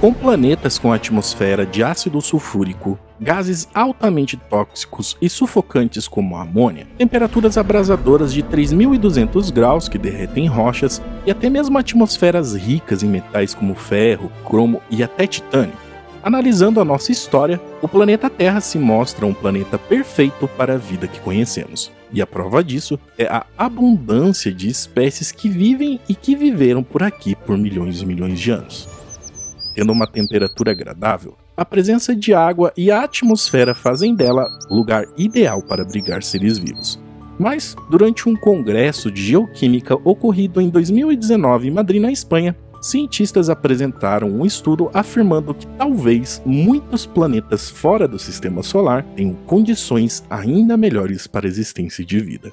Com planetas com atmosfera de ácido sulfúrico, gases altamente tóxicos e sufocantes como a amônia, temperaturas abrasadoras de 3.200 graus que derretem rochas e até mesmo atmosferas ricas em metais como ferro, cromo e até titânio. Analisando a nossa história, o planeta Terra se mostra um planeta perfeito para a vida que conhecemos. E a prova disso é a abundância de espécies que vivem e que viveram por aqui por milhões e milhões de anos. Tendo uma temperatura agradável, a presença de água e a atmosfera fazem dela o lugar ideal para abrigar seres vivos. Mas, durante um congresso de geoquímica ocorrido em 2019 em Madrid, na Espanha, cientistas apresentaram um estudo afirmando que talvez muitos planetas fora do sistema solar tenham condições ainda melhores para a existência de vida.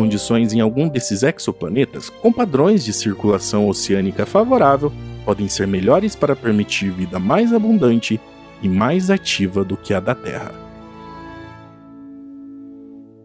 Condições em algum desses exoplanetas, com padrões de circulação oceânica favorável, podem ser melhores para permitir vida mais abundante e mais ativa do que a da Terra.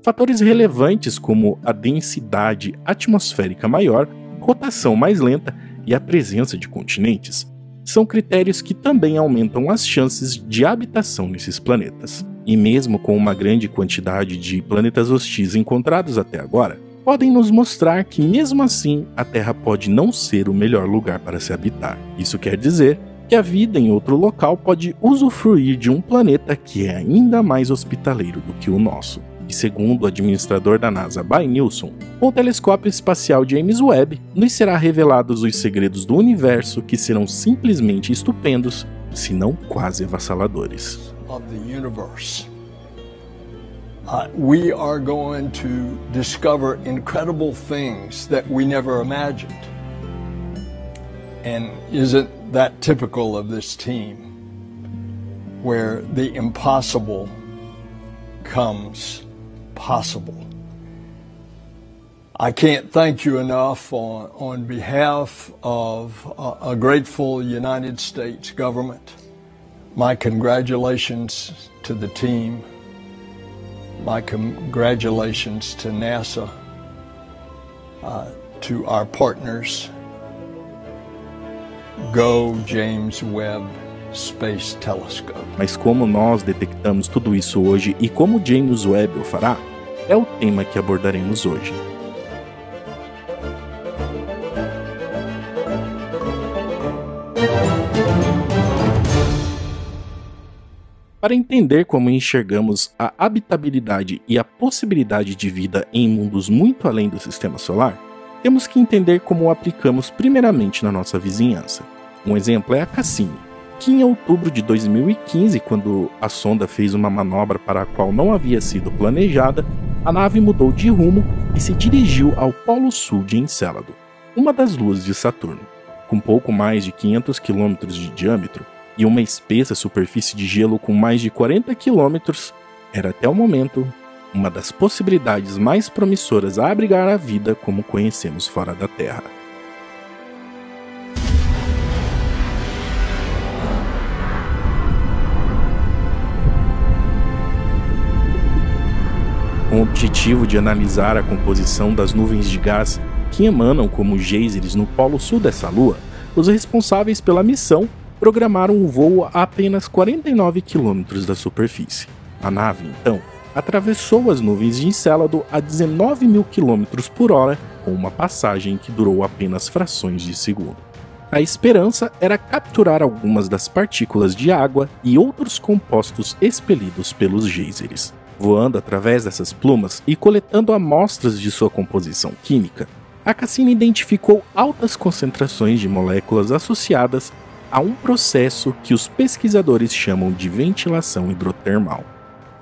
Fatores relevantes como a densidade atmosférica maior, rotação mais lenta e a presença de continentes são critérios que também aumentam as chances de habitação nesses planetas e mesmo com uma grande quantidade de planetas hostis encontrados até agora, podem nos mostrar que, mesmo assim, a Terra pode não ser o melhor lugar para se habitar. Isso quer dizer que a vida em outro local pode usufruir de um planeta que é ainda mais hospitaleiro do que o nosso. E segundo o administrador da NASA, By Nilsson, com o telescópio espacial James Webb, nos será revelados os segredos do universo que serão simplesmente estupendos, se não quase avassaladores. Of the universe. Uh, we are going to discover incredible things that we never imagined. And isn't that typical of this team? Where the impossible comes possible. I can't thank you enough on, on behalf of a, a grateful United States government my congratulations to the team. My congratulations to NASA, uh, to our partners. Go James Webb Space Telescope. Mas como nós detectamos tudo isso hoje e como James Webb o fará, é o tema que abordaremos hoje. Para entender como enxergamos a habitabilidade e a possibilidade de vida em mundos muito além do sistema solar, temos que entender como o aplicamos primeiramente na nossa vizinhança. Um exemplo é a Cassini, que em outubro de 2015, quando a sonda fez uma manobra para a qual não havia sido planejada, a nave mudou de rumo e se dirigiu ao Polo Sul de Encélado, uma das luas de Saturno. Com pouco mais de 500 quilômetros de diâmetro, e uma espessa superfície de gelo com mais de 40 quilômetros, era até o momento uma das possibilidades mais promissoras a abrigar a vida como conhecemos fora da Terra. Com o objetivo de analisar a composição das nuvens de gás que emanam como geysers no polo sul dessa lua, os responsáveis pela missão programaram o voo a apenas 49 quilômetros da superfície. A nave, então, atravessou as nuvens de Encélado a 19 mil quilômetros por hora, com uma passagem que durou apenas frações de segundo. A esperança era capturar algumas das partículas de água e outros compostos expelidos pelos geysers. Voando através dessas plumas e coletando amostras de sua composição química, a Cassini identificou altas concentrações de moléculas associadas a um processo que os pesquisadores chamam de ventilação hidrotermal.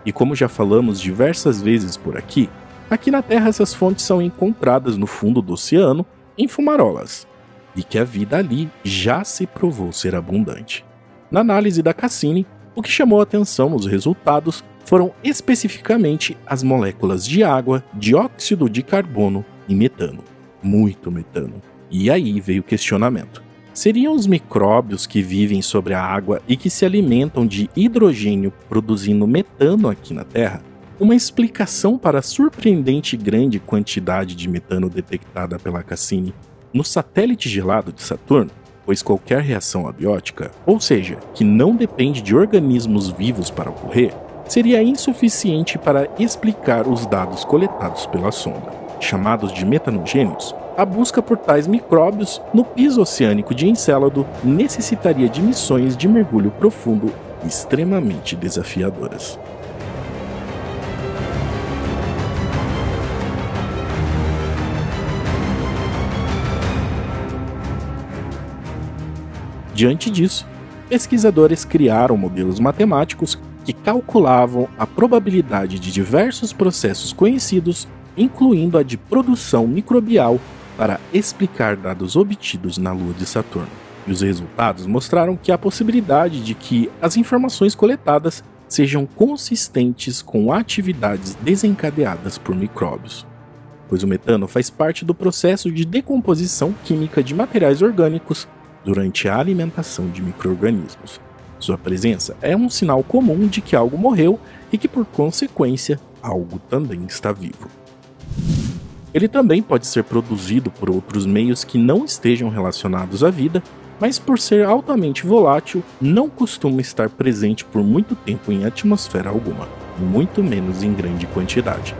E como já falamos diversas vezes por aqui, aqui na Terra essas fontes são encontradas no fundo do oceano em fumarolas, e que a vida ali já se provou ser abundante. Na análise da Cassini, o que chamou a atenção nos resultados foram especificamente as moléculas de água, dióxido de carbono e metano. Muito metano. E aí veio o questionamento. Seriam os micróbios que vivem sobre a água e que se alimentam de hidrogênio produzindo metano aqui na Terra? uma explicação para a surpreendente grande quantidade de metano detectada pela Cassini no satélite gelado de Saturno, pois qualquer reação abiótica, ou seja, que não depende de organismos vivos para ocorrer, seria insuficiente para explicar os dados coletados pela sonda. Chamados de metanogênios, a busca por tais micróbios no piso oceânico de Encélado necessitaria de missões de mergulho profundo extremamente desafiadoras. Diante disso, pesquisadores criaram modelos matemáticos que calculavam a probabilidade de diversos processos conhecidos, incluindo a de produção microbial, para explicar dados obtidos na Lua de Saturno. E os resultados mostraram que há possibilidade de que as informações coletadas sejam consistentes com atividades desencadeadas por micróbios, pois o metano faz parte do processo de decomposição química de materiais orgânicos durante a alimentação de microorganismos. Sua presença é um sinal comum de que algo morreu e que, por consequência, algo também está vivo. Ele também pode ser produzido por outros meios que não estejam relacionados à vida, mas por ser altamente volátil, não costuma estar presente por muito tempo em atmosfera alguma, muito menos em grande quantidade.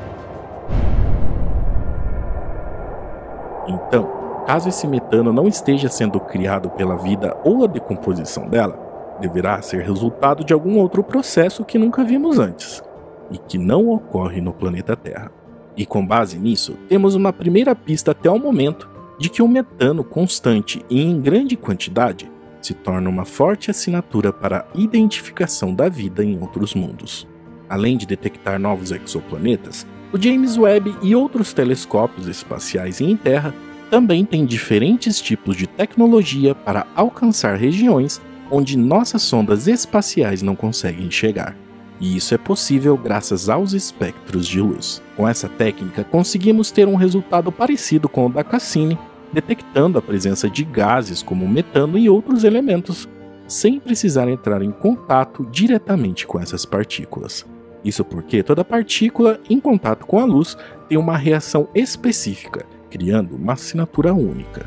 Então, Caso esse metano não esteja sendo criado pela vida ou a decomposição dela, deverá ser resultado de algum outro processo que nunca vimos antes e que não ocorre no planeta Terra. E com base nisso, temos uma primeira pista até o momento de que o metano constante e em grande quantidade se torna uma forte assinatura para a identificação da vida em outros mundos. Além de detectar novos exoplanetas, o James Webb e outros telescópios espaciais em Terra também tem diferentes tipos de tecnologia para alcançar regiões onde nossas sondas espaciais não conseguem chegar. E isso é possível graças aos espectros de luz. Com essa técnica, conseguimos ter um resultado parecido com o da Cassini, detectando a presença de gases como metano e outros elementos, sem precisar entrar em contato diretamente com essas partículas. Isso porque toda partícula em contato com a luz tem uma reação específica criando uma assinatura única.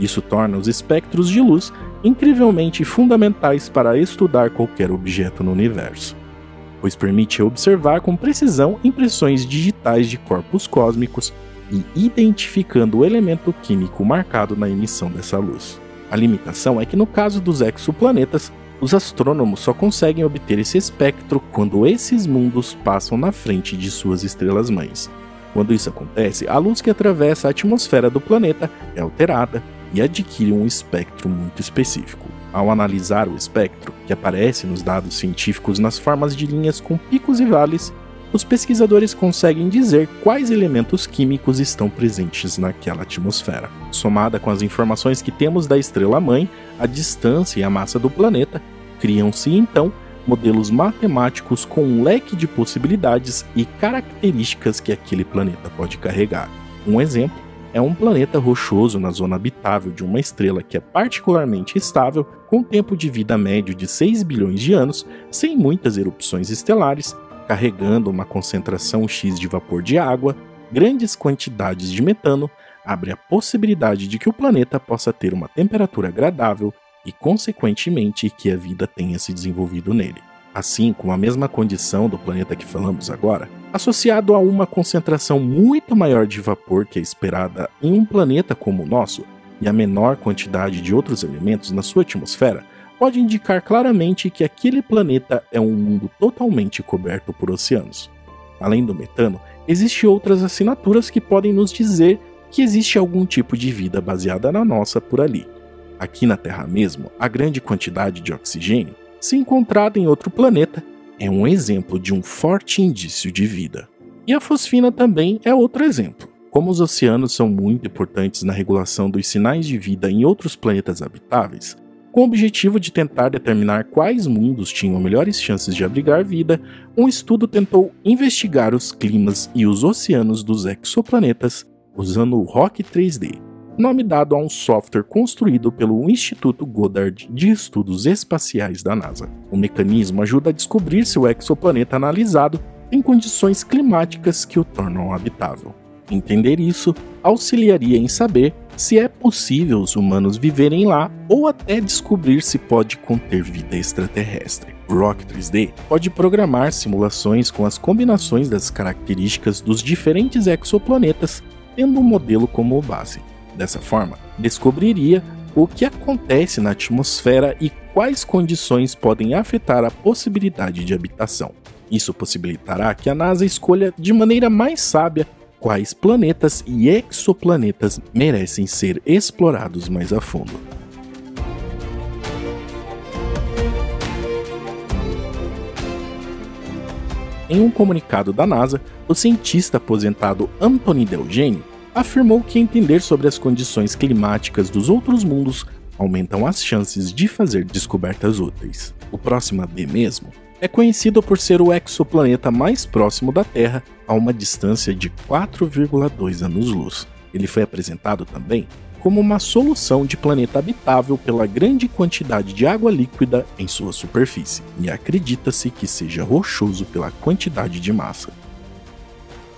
Isso torna os espectros de luz incrivelmente fundamentais para estudar qualquer objeto no universo, pois permite observar com precisão impressões digitais de corpos cósmicos e identificando o elemento químico marcado na emissão dessa luz. A limitação é que no caso dos exoplanetas, os astrônomos só conseguem obter esse espectro quando esses mundos passam na frente de suas estrelas mães, quando isso acontece, a luz que atravessa a atmosfera do planeta é alterada e adquire um espectro muito específico. Ao analisar o espectro, que aparece nos dados científicos nas formas de linhas com picos e vales, os pesquisadores conseguem dizer quais elementos químicos estão presentes naquela atmosfera. Somada com as informações que temos da estrela-mãe, a distância e a massa do planeta, criam-se então modelos matemáticos com um leque de possibilidades e características que aquele planeta pode carregar. Um exemplo é um planeta rochoso na zona habitável de uma estrela que é particularmente estável, com tempo de vida médio de 6 bilhões de anos, sem muitas erupções estelares, carregando uma concentração X de vapor de água, grandes quantidades de metano, abre a possibilidade de que o planeta possa ter uma temperatura agradável e, consequentemente, que a vida tenha se desenvolvido nele. Assim como a mesma condição do planeta que falamos agora, associado a uma concentração muito maior de vapor que é esperada em um planeta como o nosso, e a menor quantidade de outros elementos na sua atmosfera, pode indicar claramente que aquele planeta é um mundo totalmente coberto por oceanos. Além do metano, existem outras assinaturas que podem nos dizer que existe algum tipo de vida baseada na nossa por ali. Aqui na Terra mesmo, a grande quantidade de oxigênio, se encontrada em outro planeta, é um exemplo de um forte indício de vida. E a fosfina também é outro exemplo. Como os oceanos são muito importantes na regulação dos sinais de vida em outros planetas habitáveis, com o objetivo de tentar determinar quais mundos tinham melhores chances de abrigar vida, um estudo tentou investigar os climas e os oceanos dos exoplanetas usando o Rock 3D, nome dado a um software construído pelo Instituto Goddard de Estudos Espaciais da NASA. O mecanismo ajuda a descobrir se o exoplaneta analisado tem condições climáticas que o tornam habitável. Entender isso auxiliaria em saber se é possível os humanos viverem lá ou até descobrir se pode conter vida extraterrestre. O Rock 3D pode programar simulações com as combinações das características dos diferentes exoplanetas, tendo um modelo como base. Dessa forma, descobriria o que acontece na atmosfera e quais condições podem afetar a possibilidade de habitação. Isso possibilitará que a NASA escolha de maneira mais sábia quais planetas e exoplanetas merecem ser explorados mais a fundo. Em um comunicado da NASA, o cientista aposentado Anthony Delgeni afirmou que entender sobre as condições climáticas dos outros mundos aumentam as chances de fazer descobertas úteis. O próximo AB mesmo é conhecido por ser o exoplaneta mais próximo da Terra, a uma distância de 4,2 anos-luz. Ele foi apresentado também como uma solução de planeta habitável pela grande quantidade de água líquida em sua superfície, e acredita-se que seja rochoso pela quantidade de massa.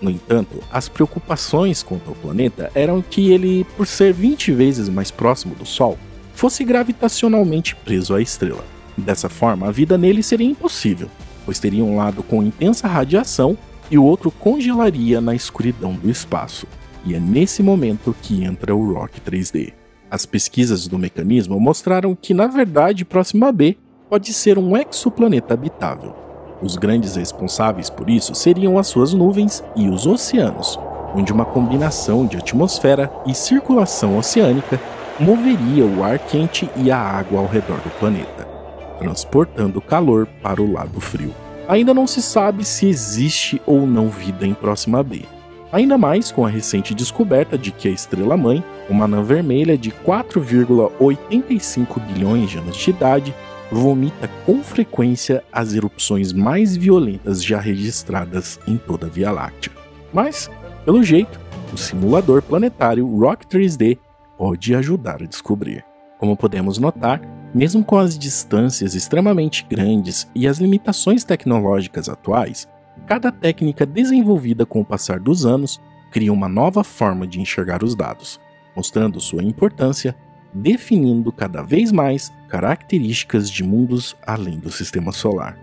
No entanto, as preocupações quanto ao planeta eram que ele, por ser 20 vezes mais próximo do Sol, fosse gravitacionalmente preso à estrela. Dessa forma, a vida nele seria impossível, pois teria um lado com intensa radiação e o outro congelaria na escuridão do espaço. E é nesse momento que entra o Rock 3D. As pesquisas do mecanismo mostraram que, na verdade, Próxima B pode ser um exoplaneta habitável. Os grandes responsáveis por isso seriam as suas nuvens e os oceanos, onde uma combinação de atmosfera e circulação oceânica moveria o ar quente e a água ao redor do planeta transportando calor para o lado frio. Ainda não se sabe se existe ou não vida em Próxima B. Ainda mais com a recente descoberta de que a estrela-mãe, uma anã vermelha de 4,85 bilhões de anos de idade, vomita com frequência as erupções mais violentas já registradas em toda a Via Láctea. Mas, pelo jeito, o simulador planetário Rock 3D pode ajudar a descobrir. Como podemos notar, mesmo com as distâncias extremamente grandes e as limitações tecnológicas atuais, cada técnica desenvolvida com o passar dos anos cria uma nova forma de enxergar os dados, mostrando sua importância, definindo cada vez mais características de mundos além do sistema solar.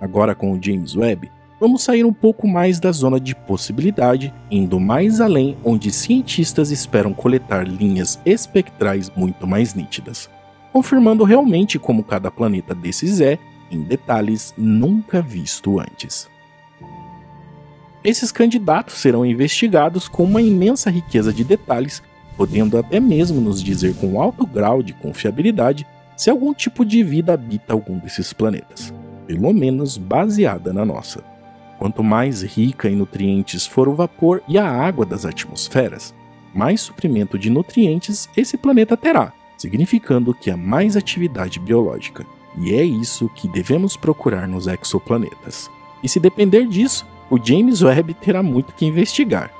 Agora com o James Webb, vamos sair um pouco mais da zona de possibilidade, indo mais além onde cientistas esperam coletar linhas espectrais muito mais nítidas confirmando realmente como cada planeta desses é, em detalhes nunca visto antes. Esses candidatos serão investigados com uma imensa riqueza de detalhes, podendo até mesmo nos dizer com alto grau de confiabilidade se algum tipo de vida habita algum desses planetas, pelo menos baseada na nossa. Quanto mais rica em nutrientes for o vapor e a água das atmosferas, mais suprimento de nutrientes esse planeta terá, significando que há mais atividade biológica. E é isso que devemos procurar nos exoplanetas. E se depender disso, o James Webb terá muito que investigar.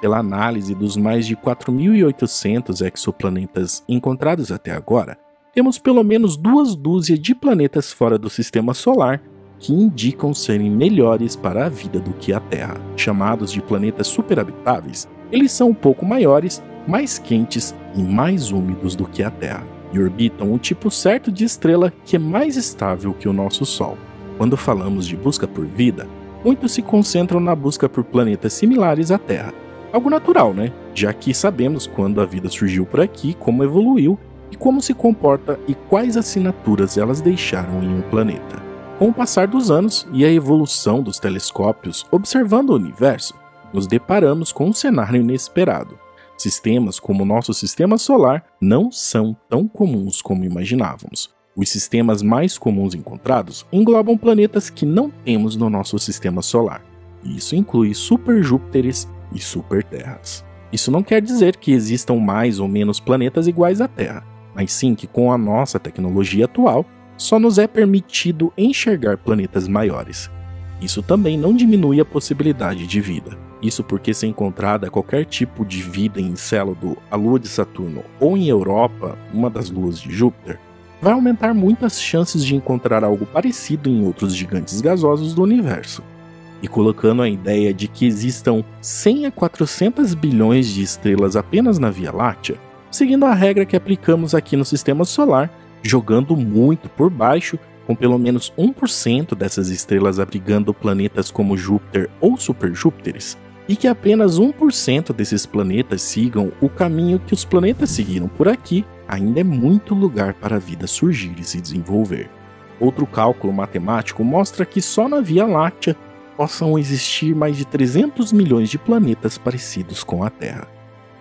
Pela análise dos mais de 4.800 exoplanetas encontrados até agora, temos pelo menos duas dúzias de planetas fora do sistema solar que indicam serem melhores para a vida do que a Terra. Chamados de planetas superhabitáveis, eles são um pouco maiores mais quentes e mais úmidos do que a Terra, e orbitam um tipo certo de estrela que é mais estável que o nosso Sol. Quando falamos de busca por vida, muitos se concentram na busca por planetas similares à Terra. Algo natural, né? Já que sabemos quando a vida surgiu por aqui, como evoluiu e como se comporta e quais assinaturas elas deixaram em um planeta. Com o passar dos anos e a evolução dos telescópios observando o universo, nos deparamos com um cenário inesperado. Sistemas como o nosso sistema solar não são tão comuns como imaginávamos. Os sistemas mais comuns encontrados englobam planetas que não temos no nosso sistema solar. Isso inclui super-Júpiteres e super-Terras. Isso não quer dizer que existam mais ou menos planetas iguais à Terra, mas sim que com a nossa tecnologia atual, só nos é permitido enxergar planetas maiores. Isso também não diminui a possibilidade de vida. Isso porque, se encontrada qualquer tipo de vida em Encélado, a lua de Saturno, ou em Europa, uma das luas de Júpiter, vai aumentar muito as chances de encontrar algo parecido em outros gigantes gasosos do universo. e colocando a ideia de que existam 100 a 400 bilhões de estrelas apenas na Via Láctea, seguindo a regra que aplicamos aqui no sistema solar, jogando muito por baixo, com pelo menos 1% dessas estrelas abrigando planetas como Júpiter ou superjúpiteres, e que apenas 1% desses planetas sigam o caminho que os planetas seguiram por aqui, ainda é muito lugar para a vida surgir e se desenvolver. Outro cálculo matemático mostra que só na Via Láctea possam existir mais de 300 milhões de planetas parecidos com a Terra.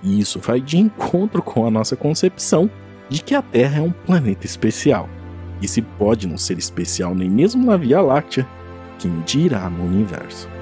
E isso vai de encontro com a nossa concepção de que a Terra é um planeta especial. E se pode não ser especial nem mesmo na Via Láctea, quem dirá no universo?